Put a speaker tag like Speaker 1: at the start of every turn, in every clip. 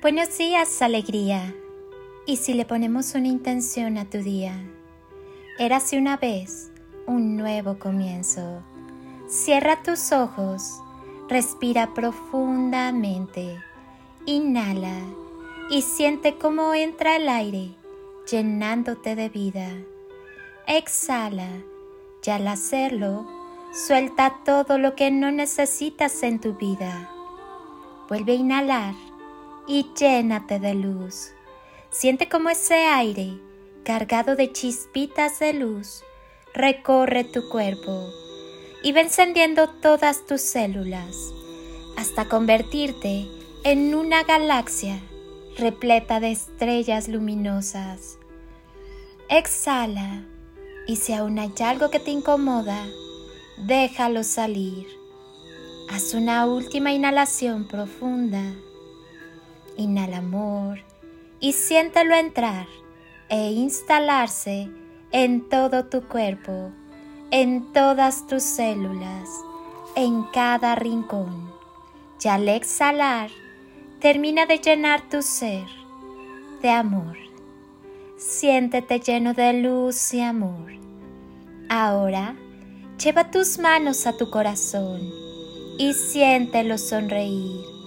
Speaker 1: Buenos días, alegría. ¿Y si le ponemos una intención a tu día? Érase una vez un nuevo comienzo. Cierra tus ojos, respira profundamente, inhala y siente cómo entra el aire llenándote de vida. Exhala y al hacerlo, suelta todo lo que no necesitas en tu vida. Vuelve a inhalar y llénate de luz. Siente como ese aire, cargado de chispitas de luz, recorre tu cuerpo y va encendiendo todas tus células hasta convertirte en una galaxia repleta de estrellas luminosas. Exhala y si aún hay algo que te incomoda, déjalo salir. Haz una última inhalación profunda. Inhala amor y siéntelo entrar e instalarse en todo tu cuerpo, en todas tus células, en cada rincón. Y al exhalar, termina de llenar tu ser de amor. Siéntete lleno de luz y amor. Ahora, lleva tus manos a tu corazón y siéntelo sonreír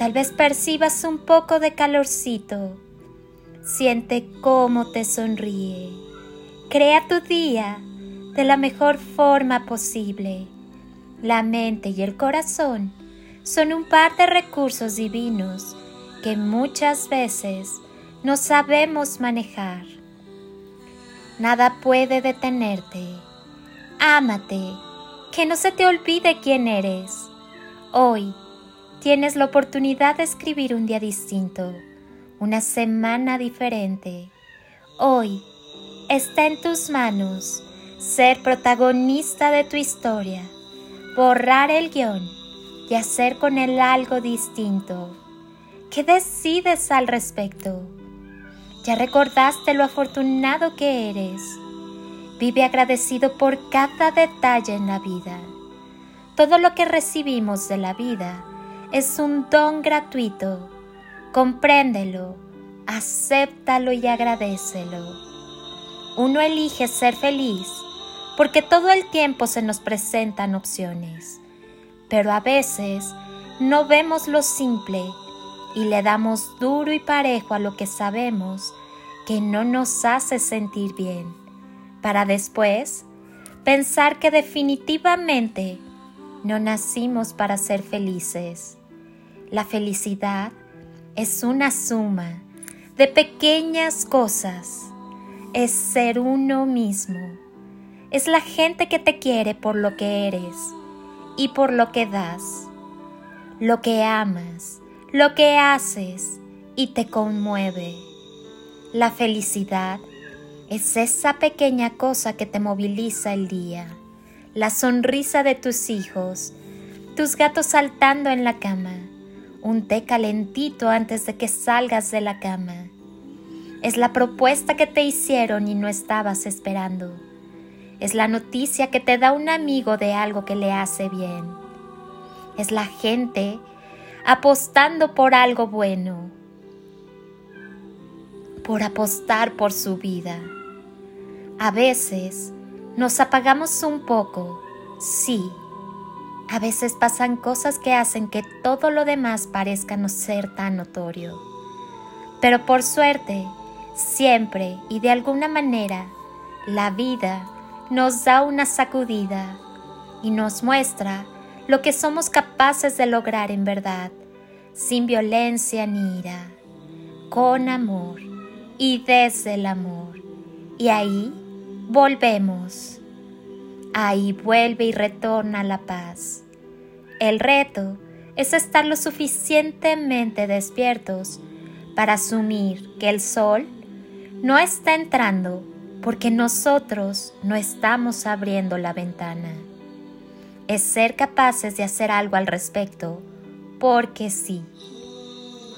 Speaker 1: Tal vez percibas un poco de calorcito. Siente cómo te sonríe. Crea tu día de la mejor forma posible. La mente y el corazón son un par de recursos divinos que muchas veces no sabemos manejar. Nada puede detenerte. Ámate, que no se te olvide quién eres. Hoy Tienes la oportunidad de escribir un día distinto, una semana diferente. Hoy está en tus manos ser protagonista de tu historia, borrar el guion y hacer con él algo distinto. ¿Qué decides al respecto? Ya recordaste lo afortunado que eres. Vive agradecido por cada detalle en la vida. Todo lo que recibimos de la vida es un don gratuito. Compréndelo, acéptalo y agradecelo. Uno elige ser feliz porque todo el tiempo se nos presentan opciones, pero a veces no vemos lo simple y le damos duro y parejo a lo que sabemos que no nos hace sentir bien, para después pensar que definitivamente no nacimos para ser felices. La felicidad es una suma de pequeñas cosas. Es ser uno mismo. Es la gente que te quiere por lo que eres y por lo que das. Lo que amas, lo que haces y te conmueve. La felicidad es esa pequeña cosa que te moviliza el día. La sonrisa de tus hijos, tus gatos saltando en la cama un té calentito antes de que salgas de la cama. Es la propuesta que te hicieron y no estabas esperando. Es la noticia que te da un amigo de algo que le hace bien. Es la gente apostando por algo bueno, por apostar por su vida. A veces nos apagamos un poco, sí, a veces pasan cosas que hacen que todo lo demás parezca no ser tan notorio. Pero por suerte, siempre y de alguna manera, la vida nos da una sacudida y nos muestra lo que somos capaces de lograr en verdad, sin violencia ni ira, con amor y desde el amor. Y ahí volvemos ahí vuelve y retorna la paz. El reto es estar lo suficientemente despiertos para asumir que el sol no está entrando porque nosotros no estamos abriendo la ventana. Es ser capaces de hacer algo al respecto porque sí.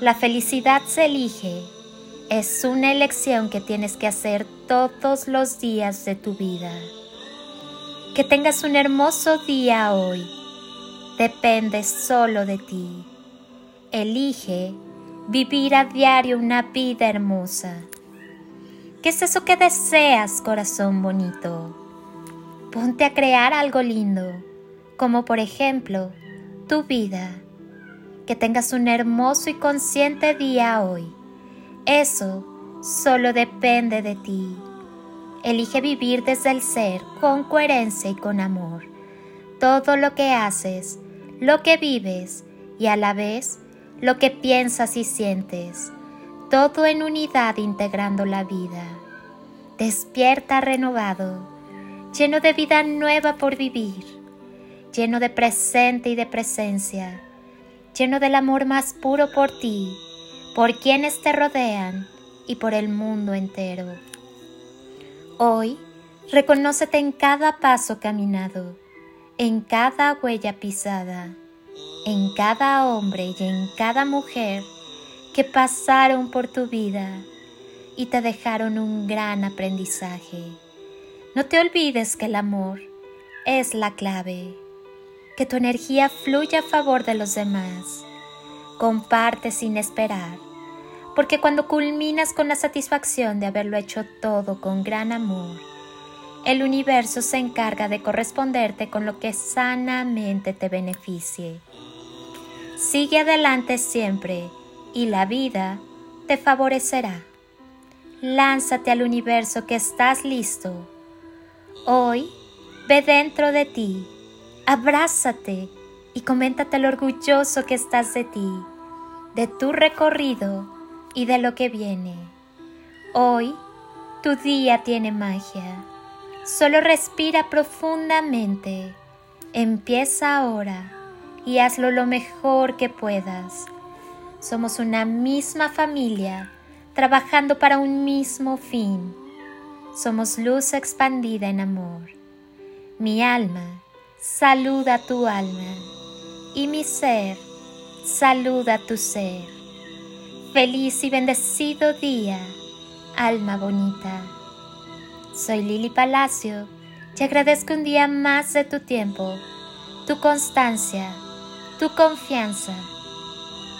Speaker 1: La felicidad se elige. Es una elección que tienes que hacer todos los días de tu vida. Que tengas un hermoso día hoy. Depende solo de ti. Elige vivir a diario una vida hermosa. ¿Qué es eso que deseas, corazón bonito? Ponte a crear algo lindo, como por ejemplo tu vida. Que tengas un hermoso y consciente día hoy. Eso solo depende de ti. Elige vivir desde el ser con coherencia y con amor. Todo lo que haces, lo que vives y a la vez lo que piensas y sientes. Todo en unidad integrando la vida. Despierta renovado lleno de vida nueva por vivir, lleno de presente y de presencia, lleno del amor más puro por ti, por quienes te rodean y por el mundo entero. Hoy, reconócete en cada paso caminado, en cada huella pisada, en cada hombre y en cada mujer que pasaron por tu vida y te dejaron un gran aprendizaje. No te olvides que el amor es la clave, que tu energía fluya a favor de los demás. Comparte sin esperar, porque cuando culminas con la satisfacción de haberlo hecho todo con gran amor, el universo se encarga de corresponderte con lo que sanamente te beneficie. Sigue adelante siempre y la vida te favorecerá. Lánzate al universo que estás listo Hoy, ve dentro de ti, abrázate y coméntate lo orgulloso que estás de ti, de tu recorrido y de lo que viene. Hoy, tu día tiene magia. Solo respira profundamente. Empieza ahora y hazlo lo mejor que puedas. Somos una misma familia, trabajando para un mismo fin somos luz expandida en amor. Mi alma saluda tu alma y mi ser saluda tu ser. Feliz y bendecido día, alma bonita. Soy Lili Palacio y agradezco un día más de tu tiempo, tu constancia, tu confianza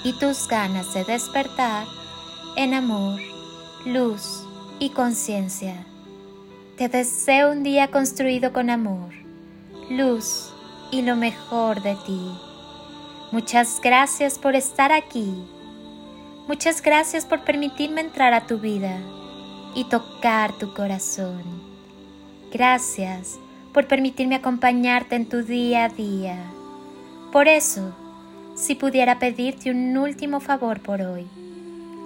Speaker 1: y tus ganas de despertar en amor, luz y conciencia. Te deseo un día construido con amor, luz y lo mejor de ti. Muchas gracias por estar aquí. Muchas gracias por permitirme entrar a tu vida y tocar tu corazón. Gracias por permitirme acompañarte en tu día a día. Por eso, si pudiera pedirte un último favor por hoy,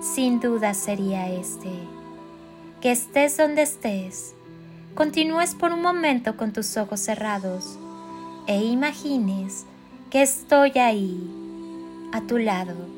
Speaker 1: sin duda sería este. Que estés donde estés, continúes por un momento con tus ojos cerrados e imagines que estoy ahí, a tu lado,